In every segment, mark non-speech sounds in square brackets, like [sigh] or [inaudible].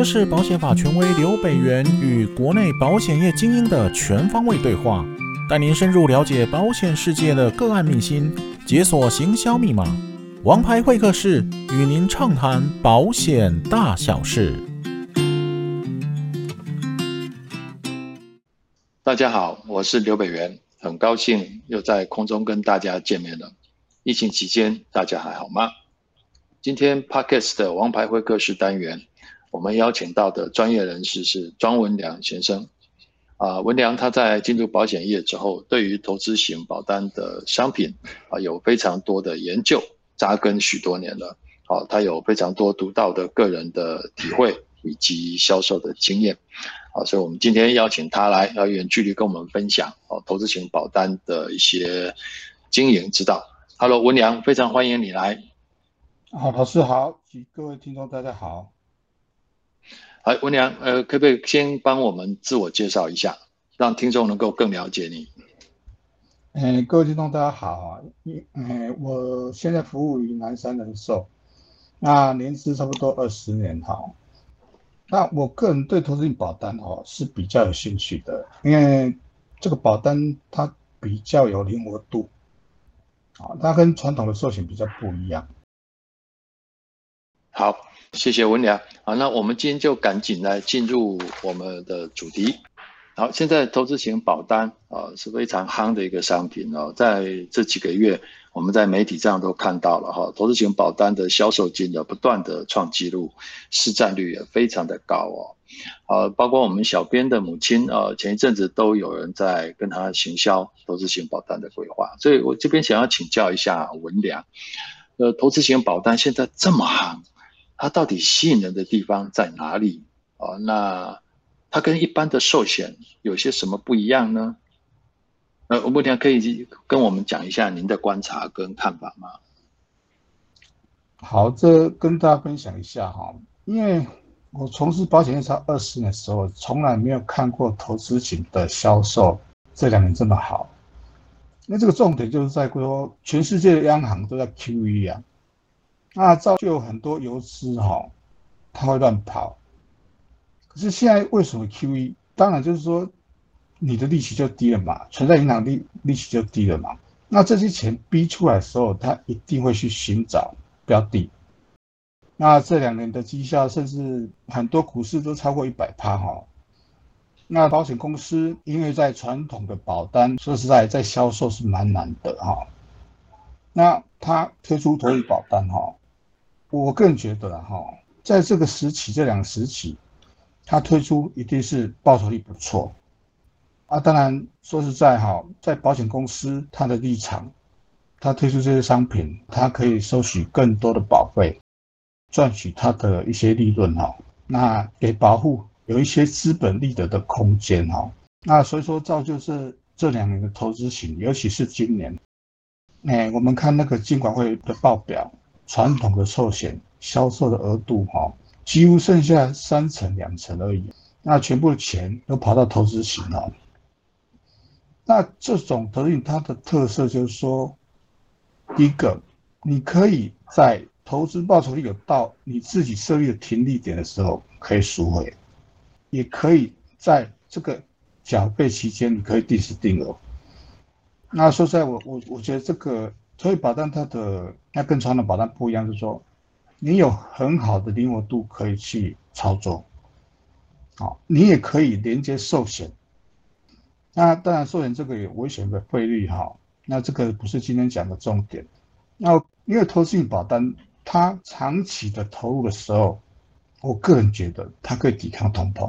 这是保险法权威刘北元与国内保险业精英的全方位对话，带您深入了解保险世界的个案秘辛，解锁行销密码。王牌会客室与您畅谈保险大小事。大家好，我是刘北元，很高兴又在空中跟大家见面了。疫情期间，大家还好吗？今天 Podcast 的王牌会客室单元，我们邀请到的专业人士是庄文良先生。啊，文良他在进入保险业之后，对于投资型保单的商品啊，有非常多的研究，扎根许多年了。啊，他有非常多独到的个人的体会以及销售的经验。啊，所以我们今天邀请他来，要远距离跟我们分享哦，投资型保单的一些经营之道。Hello，文良，非常欢迎你来。好，老师好，及各位听众大家好。好，文良，呃，可不可以先帮我们自我介绍一下，让听众能够更了解你？呃，各位听众大家好啊，呃，我现在服务于南山人寿，那年资差不多二十年哈。那我个人对投资型保单哦是比较有兴趣的，因为这个保单它比较有灵活度，啊，它跟传统的寿险比较不一样。好，谢谢文良。好，那我们今天就赶紧来进入我们的主题。好，现在投资型保单啊是非常夯的一个商品哦，在这几个月，我们在媒体上都看到了哈，投资型保单的销售金额不断的创纪录，市占率也非常的高哦。啊，包括我们小编的母亲啊，前一阵子都有人在跟他行销投资型保单的规划，所以我这边想要请教一下文良，呃，投资型保单现在这么夯。它到底吸引人的地方在哪里啊？那它跟一般的寿险有些什么不一样呢？呃，文良可以跟我们讲一下您的观察跟看法吗？好，这跟大家分享一下哈，因为我从事保险业超二十年的时候，从来没有看过投资型的销售这两年这么好。那这个重点就是在说，全世界的央行都在 QE 啊。那造就有很多游资哈，他会乱跑。可是现在为什么 QE？当然就是说你的利息就低了嘛，存在银行利利息就低了嘛。那这些钱逼出来的时候，他一定会去寻找标的。那这两年的绩效，甚至很多股市都超过一百趴哈。那保险公司因为在传统的保单，说实在，在销售是蛮难的哈。那他推出投保单哈。我个人觉得哈，在这个时期，这两个时期，它推出一定是报酬率不错啊。当然说实在哈，在保险公司它的立场，它推出这些商品，它可以收取更多的保费，赚取它的一些利润哈。那给保户有一些资本利得的空间哈。那所以说造就是这两年的投资型，尤其是今年，哎，我们看那个金管会的报表。传统的寿险销售的额度哈，几乎剩下三成两成而已，那全部的钱都跑到投资型了。那这种投资它的特色就是说，第一个，你可以在投资报酬率有到你自己设立的停利点的时候可以赎回，也可以在这个缴费期间你可以定时定额。那说实在，我我我觉得这个。所以保单它的那跟传统保单不一样，就是说你有很好的灵活度可以去操作，好，你也可以连接寿险。那当然寿险这个有危险的费率哈，那这个不是今天讲的重点。那因为投资性保单它长期的投入的时候，我个人觉得它可以抵抗通膨，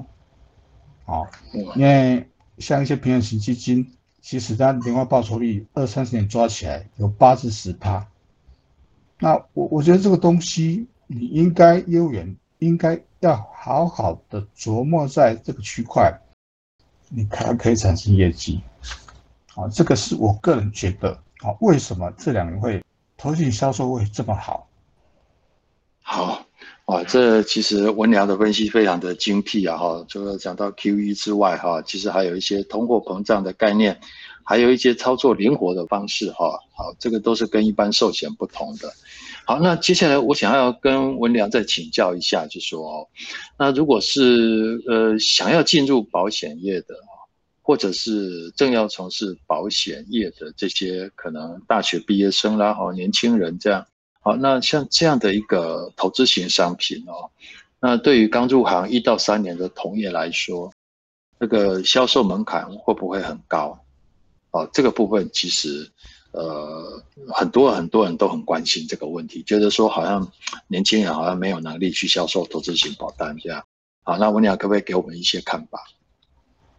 啊，因为像一些平衡型基金。其实它年化报酬率二三十年抓起来有八至十趴，那我我觉得这个东西你应该业务员应该要好好的琢磨在这个区块，你才可以产生业绩。啊，这个是我个人觉得啊，为什么这两年会投资销售会这么好？好。啊，这其实文良的分析非常的精辟啊！哈，除了讲到 QE 之外，哈，其实还有一些通货膨胀的概念，还有一些操作灵活的方式，哈，好，这个都是跟一般寿险不同的。好，那接下来我想要跟文良再请教一下，就说哦，那如果是呃想要进入保险业的，或者是正要从事保险业的这些可能大学毕业生啦，哦，年轻人这样，好，那像这样的一个投资型商品哦，那对于刚入行一到三年的同业来说，这个销售门槛会不会很高？哦，这个部分其实。呃，很多很多人都很关心这个问题，觉得说好像年轻人好像没有能力去销售投资型保单这样。好，那文良可不可以给我们一些看法？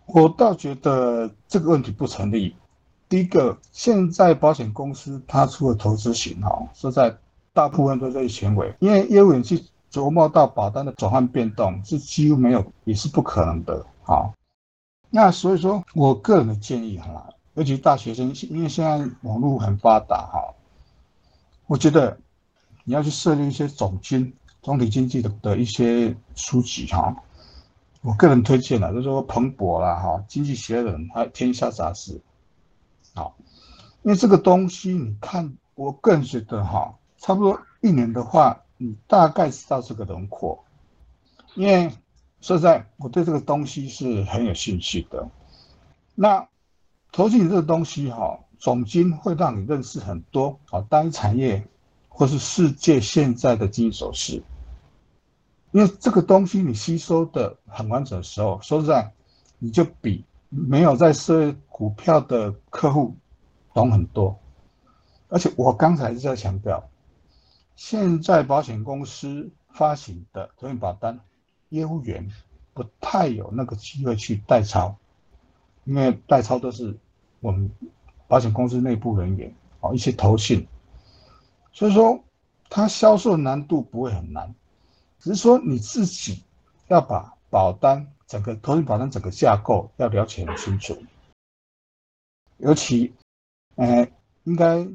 我倒觉得这个问题不成立。第一个，现在保险公司它出的投资型哈，说在大部分都在前尾，因为业务员去琢磨到保单的转换变动是几乎没有，也是不可能的。好，那所以说我个人的建议哈。尤其大学生，因为现在网络很发达哈，我觉得你要去设立一些总经、总体经济的的一些书籍哈。我个人推荐的，就是说彭博啦哈，《经济学人》还有《天下杂志》。好，因为这个东西你看，我个人觉得哈，差不多一年的话，你大概知道这个轮廓。因为说实在，我对这个东西是很有兴趣的。那。投资型这个东西哈，总经会让你认识很多啊，单一产业或是世界现在的经济走势。因为这个东西你吸收的很完整的时候，说实在，你就比没有在设股票的客户懂很多。而且我刚才是在强调，现在保险公司发行的投资型保单，业务员不太有那个机会去代抄。因为代抄都是我们保险公司内部人员哦，一些投信，所以说它销售难度不会很难，只是说你自己要把保单整个投资保单整个架构要了解很清楚，尤其，呃，应该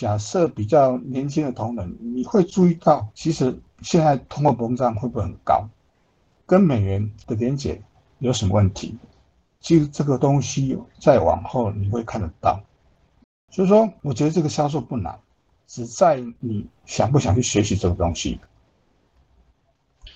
假设比较年轻的同仁，你会注意到，其实现在通货膨胀会不会很高，跟美元的连结有什么问题？其实这个东西再往后你会看得到，所以说我觉得这个销售不难，只在你想不想去学习这个东西。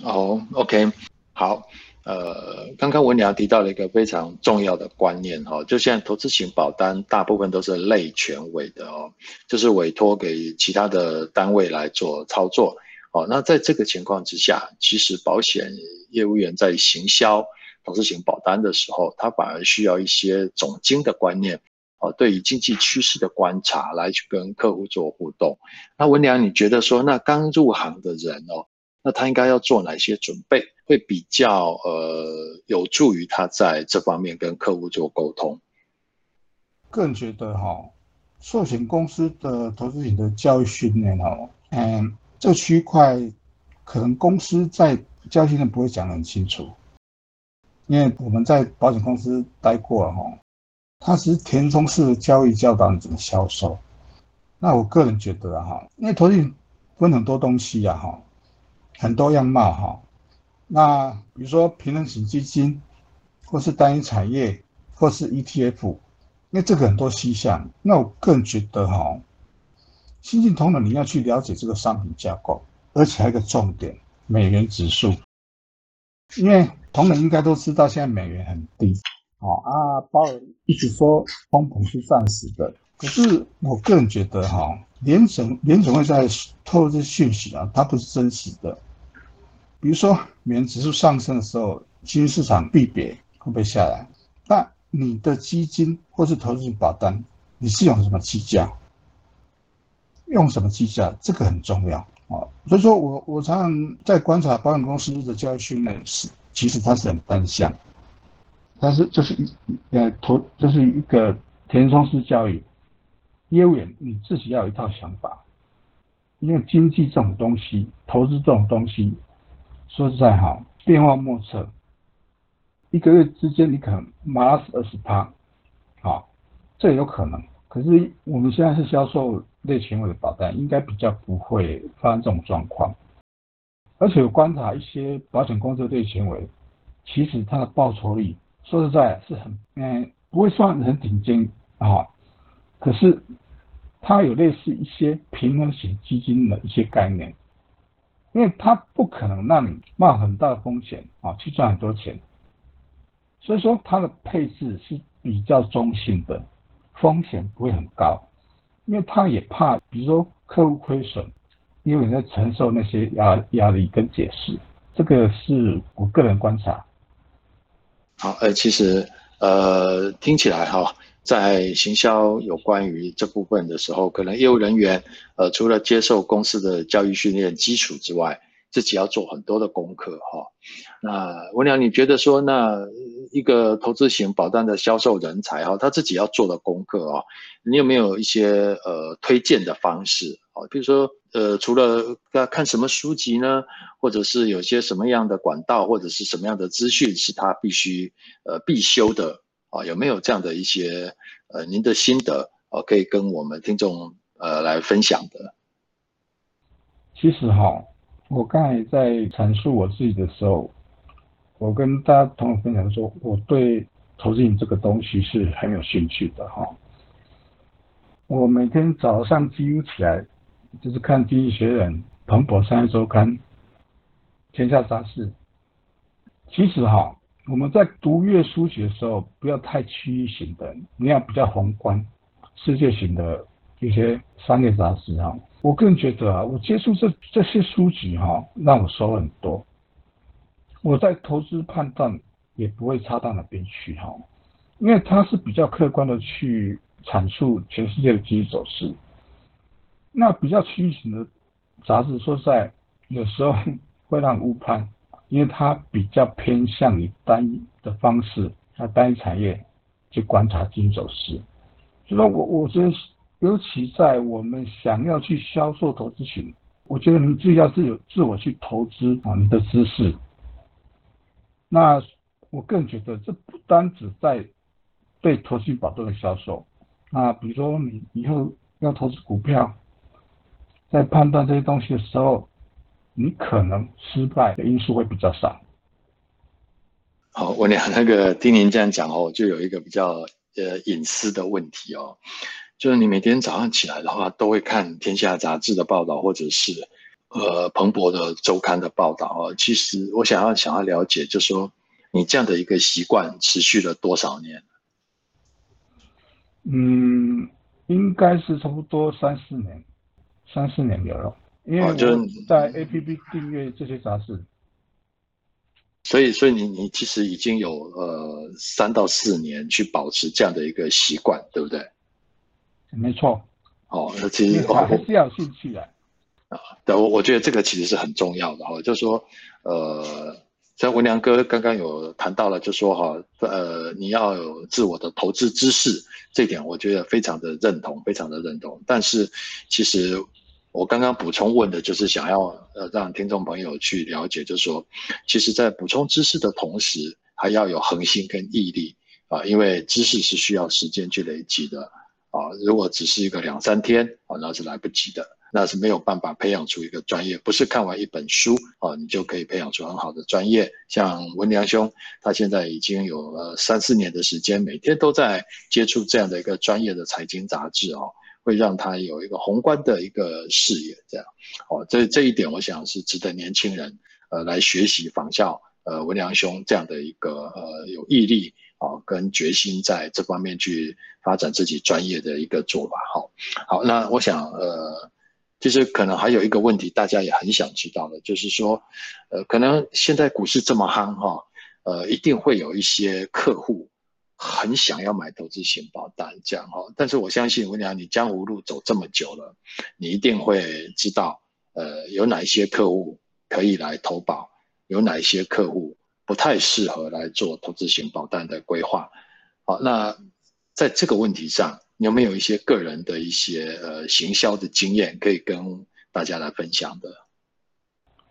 哦，OK，好，呃，刚刚文良提到了一个非常重要的观念哈，就现在投资型保单大部分都是类全委的哦，就是委托给其他的单位来做操作哦。那在这个情况之下，其实保险业务员在行销。投资型保单的时候，他反而需要一些总经的观念，哦，对于经济趋势的观察来去跟客户做互动。那文良，你觉得说，那刚入行的人哦，那他应该要做哪些准备，会比较呃有助于他在这方面跟客户做沟通？个人觉得哈，寿险公司的投资型的教育训练哦，嗯，这区块可能公司在教育训练不会讲得很清楚。因为我们在保险公司待过了哈，它是填充式的教育教导你怎么销售。那我个人觉得哈，因为投资分很多东西呀哈，很多样貌哈。那比如说平衡型基金，或是单一产业，或是 ETF，因为这个很多细项。那我个人觉得哈，新进同仁你要去了解这个商品架构，而且还有一个重点，美元指数，因为。同仁应该都知道，现在美元很低，哦啊，鲍尔一直说通膨是暂时的，可是我个人觉得哈，联准联准会在透露这讯息啊，它不是真实的。比如说美元指数上升的时候，基金市场必跌会不会下来？那你的基金或是投资保单，你是用什么计价？用什么计价？这个很重要啊。所以说我我常常在观察保险公司的教育训练是。其实它是很单向，但是就是一呃投就是一个填充式教育，业务员你自己要有一套想法，因为经济这种东西，投资这种东西，说实在哈，变化莫测，一个月之间你可能马上是二十趴，好，这也有可能。可是我们现在是销售类全委的保单，应该比较不会发生这种状况。而且我观察一些保险公司的类全委，其实它的报酬率说实在是很，嗯，不会算很顶尖啊。可是它有类似一些平衡型基金的一些概念，因为它不可能让你冒很大的风险啊去赚很多钱，所以说它的配置是比较中性的，风险不会很高，因为它也怕，比如说客户亏损，因为你在承受那些压压力跟解释，这个是我个人观察。好，呃，其实呃听起来哈。在行销有关于这部分的时候，可能业务人员呃除了接受公司的教育训练基础之外，自己要做很多的功课哈。那文良，你觉得说，那一个投资型保单的销售人才哈，他自己要做的功课啊，你有没有一些呃推荐的方式啊？比如说呃，除了要看什么书籍呢，或者是有些什么样的管道，或者是什么样的资讯是他必须呃必修的？啊，有没有这样的一些呃，您的心得啊，可以跟我们听众呃来分享的？其实哈，我刚才在阐述我自己的时候，我跟大家同学分享说，我对投资这个东西是很有兴趣的哈。我每天早上几乎起来就是看《经济学人》、《彭博商业周刊》、《天下杂志》。其实哈。我们在读阅书籍的时候，不要太区域型的，你要比较宏观、世界型的一些商业杂志哈。我个人觉得啊，我接触这这些书籍哈，让我收很多。我在投资判断也不会差到哪边去哈，因为它是比较客观的去阐述全世界的经济走势。那比较区域型的杂志，说实在，有时候会让误判。因为它比较偏向于单一的方式，它单一产业去观察经济走势。所以说我我觉得，尤其在我们想要去销售投资型，我觉得你自己要自有自我去投资啊，你的知识。那我更觉得，这不单只在对投资型保单的销售，那比如说你以后要投资股票，在判断这些东西的时候。你可能失败的因素会比较少。好，我俩那个听您这样讲哦，就有一个比较呃隐私的问题哦，就是你每天早上起来的话，都会看《天下杂志》的报道，或者是呃彭博的周刊的报道哦。其实我想要想要了解，就是说你这样的一个习惯持续了多少年？嗯，应该是差不多三四年，三四年有了。因为我在 APP 订阅这些杂志，所以所以你你其实已经有呃三到四年去保持这样的一个习惯，对不对？没错。哦，那其实还是要有兴趣的。啊，对，我我觉得这个其实是很重要的哈，就是说呃，像文良哥刚刚有谈到了，就说哈，呃，你要有自我的投资知识，这点我觉得非常的认同，非常的认同。但是其实。我刚刚补充问的就是想要呃让听众朋友去了解，就是说，其实，在补充知识的同时，还要有恒心跟毅力啊，因为知识是需要时间去累积的啊。如果只是一个两三天啊，那是来不及的，那是没有办法培养出一个专业。不是看完一本书啊，你就可以培养出很好的专业。像文良兄，他现在已经有呃三四年的时间，每天都在接触这样的一个专业的财经杂志哦。会让他有一个宏观的一个视野，这样，哦，这这一点我想是值得年轻人呃来学习仿效呃文良兄这样的一个呃有毅力啊、跟决心在这方面去发展自己专业的一个做法。好，好，那我想呃其实可能还有一个问题，大家也很想知道的，就是说呃可能现在股市这么夯哈，呃一定会有一些客户。很想要买投资型保单，这样哈，但是我相信文良，你江湖路走这么久了，你一定会知道，呃，有哪一些客户可以来投保，有哪一些客户不太适合来做投资型保单的规划。好，那在这个问题上，你有没有一些个人的一些呃行销的经验可以跟大家来分享的？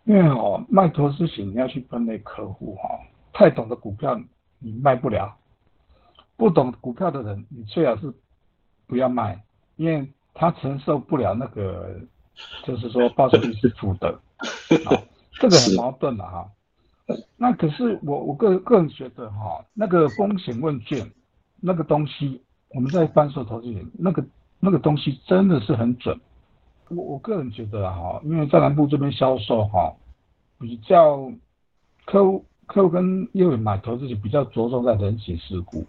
因为哦，卖投资型你要去分类客户哈，太懂的股票你卖不了。不懂股票的人，你最好是不要卖，因为他承受不了那个，就是说报酬率是负的，[laughs] 好，这个很矛盾的哈。那可是我我个个人觉得哈，那个风险问卷那个东西，我们在翻售投资人，那个那个东西真的是很准。我我个人觉得哈，因为在南部这边销售哈，比较客户客户跟业务员买投资就比较着重在人情世故。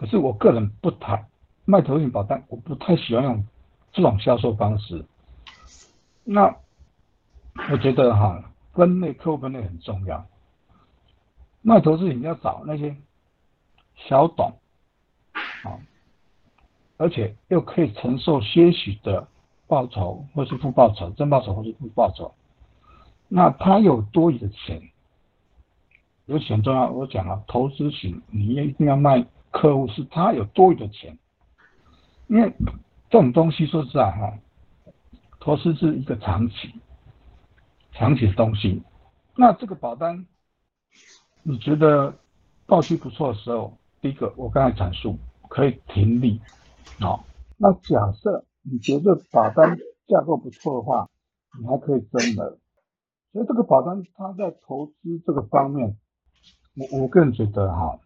可是我个人不太卖投资型保单，我不太喜欢用这种销售方式。那我觉得哈，分类客户分类很重要。卖投资你要找那些小懂啊，而且又可以承受些许的报酬或是负报酬，正报酬或是负报酬。那他有多余的钱，有钱重要。我讲了，投资型你也一定要卖。客户是他有多余的钱，因为这种东西说实在哈，投资是一个长期、长期的东西。那这个保单，你觉得报期不错的时候，第一个我刚才阐述可以停利，好。那假设你觉得保单架构不错的话，你还可以增额。所以这个保单它在投资这个方面，我我个人觉得哈。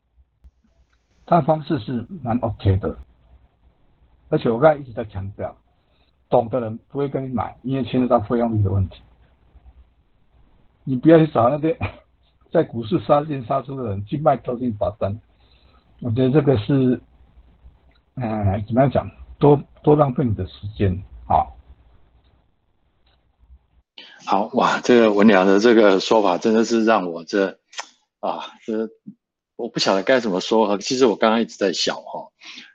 他的方式是蛮 OK 的，而且我刚才一直在强调，懂的人不会跟你买，因为牵涉到费用率的问题。你不要去找那些 [laughs] 在股市杀进杀出的人去卖投资型保单，我觉得这个是，嗯、呃，怎么样讲，多多浪费你的时间啊。好哇，这个文良的这个说法真的是让我这啊这。我不晓得该怎么说哈，其实我刚刚一直在想哈，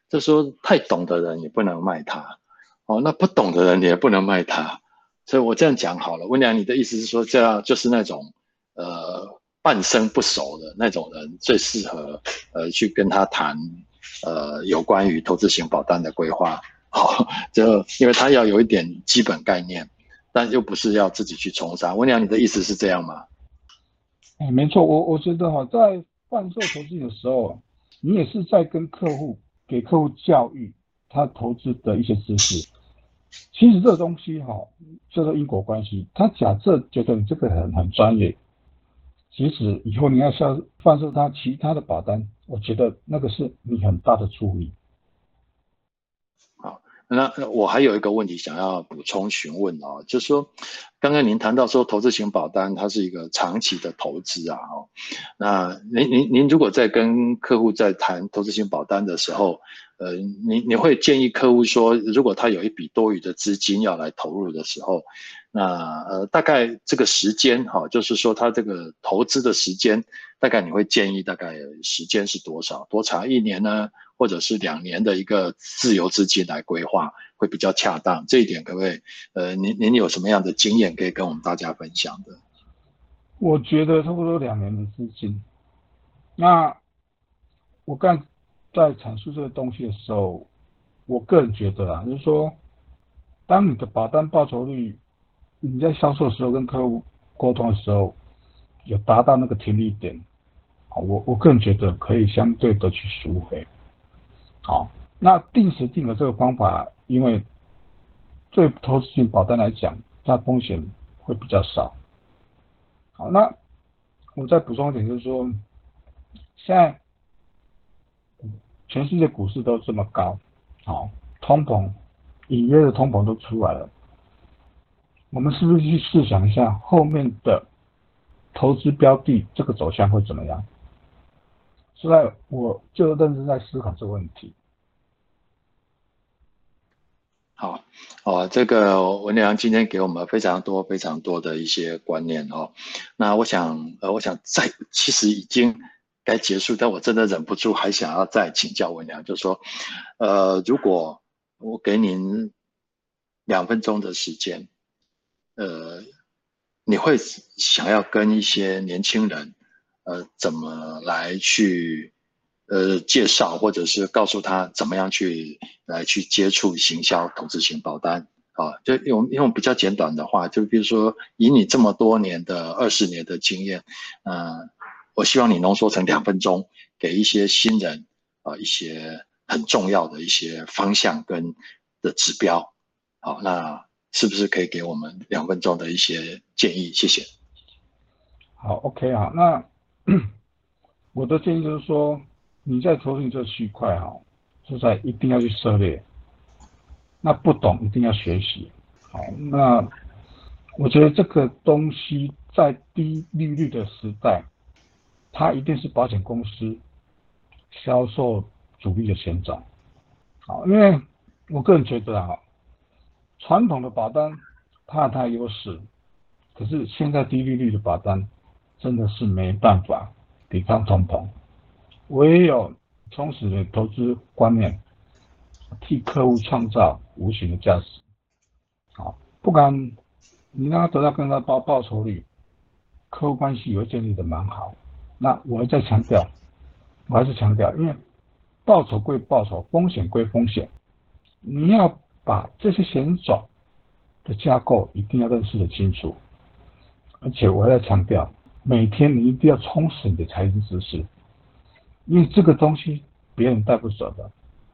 就说太懂的人也不能卖他，哦，那不懂的人也不能卖他，所以我这样讲好了。温良，你的意思是说，这样就是那种呃半生不熟的那种人最适合呃去跟他谈呃有关于投资型保单的规划，好，就因为他要有一点基本概念，但又不是要自己去冲杀。温良，你的意思是这样吗？哎，没错，我我觉得哈，在贩售投资的时候，你也是在跟客户给客户教育他投资的一些知识。其实这东西哈，叫做因果关系。他假设觉得你这个很很专业，其实以后你要销贩售他其他的保单，我觉得那个是你很大的助力。那我还有一个问题想要补充询问哦，就是说，刚刚您谈到说投资型保单它是一个长期的投资啊，哦，那您您您如果在跟客户在谈投资型保单的时候，呃，你你会建议客户说，如果他有一笔多余的资金要来投入的时候，那呃大概这个时间哈，就是说他这个投资的时间，大概你会建议大概时间是多少？多长？一年呢？或者是两年的一个自由资金来规划会比较恰当，这一点各位，呃，您您有什么样的经验可以跟我们大家分享的？我觉得差不多两年的资金。那我刚在阐述这个东西的时候，我个人觉得啊，就是说，当你的保单报酬率，你在销售的时候跟客户沟通的时候，有达到那个停利点，啊，我我个人觉得可以相对的去赎回。好，那定时定额这个方法，因为对投资型保单来讲，它风险会比较少。好，那我再补充一点，就是说，现在全世界股市都这么高，好，通膨隐约的通膨都出来了，我们是不是去试想一下后面的投资标的这个走向会怎么样？是在我就认真在思考这个问题。好，哦，这个文良今天给我们非常多非常多的一些观念哦。那我想，呃，我想再，其实已经该结束，但我真的忍不住还想要再请教文良，就是说，呃，如果我给您两分钟的时间，呃，你会想要跟一些年轻人，呃，怎么来去？呃，介绍或者是告诉他怎么样去来去接触行销投资型保单啊，就用用比较简短的话，就比如说以你这么多年的二十年的经验，呃，我希望你浓缩成两分钟，给一些新人啊一些很重要的一些方向跟的指标，好，那是不是可以给我们两分钟的一些建议？谢谢。好，OK 啊，那 [clears throat] 我的建议就是说。你在投资这区块哈，就在一定要去涉猎那不懂一定要学习。好，那我觉得这个东西在低利率的时代，它一定是保险公司销售主力的前兆。好，因为我个人觉得啊，传统的保单怕它有它的优势，可是现在低利率的保单真的是没办法抵抗通膨。唯有充实的投资观念，替客户创造无形的价值。好，不管你让他得到更高报报酬率，客户关系也会建立的蛮好。那我还在强调，我还是强调，因为报酬归报酬，风险归风险，你要把这些险种的架构一定要认识的清楚。而且我还在强调，每天你一定要充实你的财经知识，因为这个东西别人带不走的，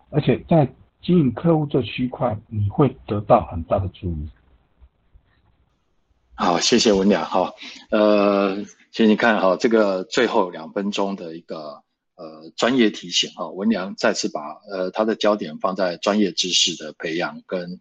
而且在。经营客户这区块，你会得到很大的注意。好，谢谢文良哈。呃，请你看哈，这个最后两分钟的一个呃专业提醒哈，文良再次把呃他的焦点放在专业知识的培养跟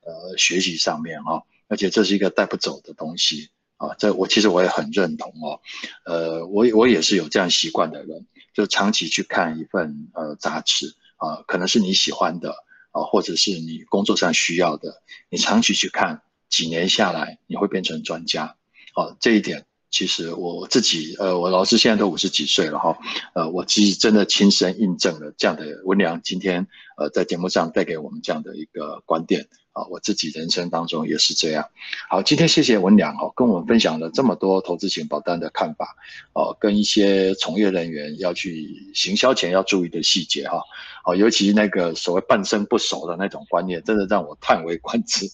呃学习上面哈，而且这是一个带不走的东西啊。这我其实我也很认同哦。呃，我我也是有这样习惯的人，就长期去看一份呃杂志。啊，可能是你喜欢的啊，或者是你工作上需要的，你长期去看，几年下来，你会变成专家。啊，这一点其实我自己，呃，我老师现在都五十几岁了哈，呃，我其实真的亲身印证了这样的文良今天呃在节目上带给我们这样的一个观点。啊，我自己人生当中也是这样。好，今天谢谢文良哈，跟我们分享了这么多投资型保单的看法，哦，跟一些从业人员要去行销前要注意的细节哈。哦，尤其那个所谓半生不熟的那种观念，真的让我叹为观止。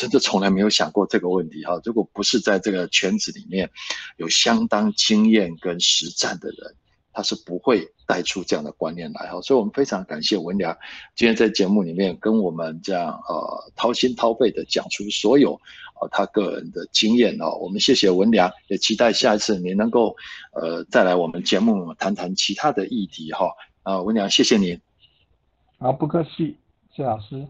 真的从来没有想过这个问题哈。如果不是在这个圈子里面有相当经验跟实战的人，他是不会带出这样的观念来哈，所以我们非常感谢文良今天在节目里面跟我们这样呃掏心掏肺的讲出所有呃他个人的经验哦，我们谢谢文良，也期待下一次你能够呃再来我们节目谈谈其他的议题哈。啊，文良谢谢你，好，不客气，谢老师，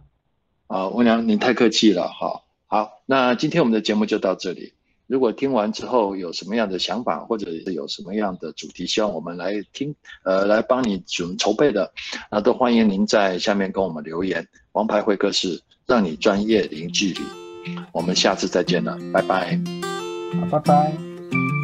啊，文良您太客气了哈，好，那今天我们的节目就到这里。如果听完之后有什么样的想法，或者是有什么样的主题，希望我们来听，呃，来帮你准筹备的，那都欢迎您在下面跟我们留言。王牌会客室，让你专业零距离。我们下次再见了，拜拜。好，拜拜。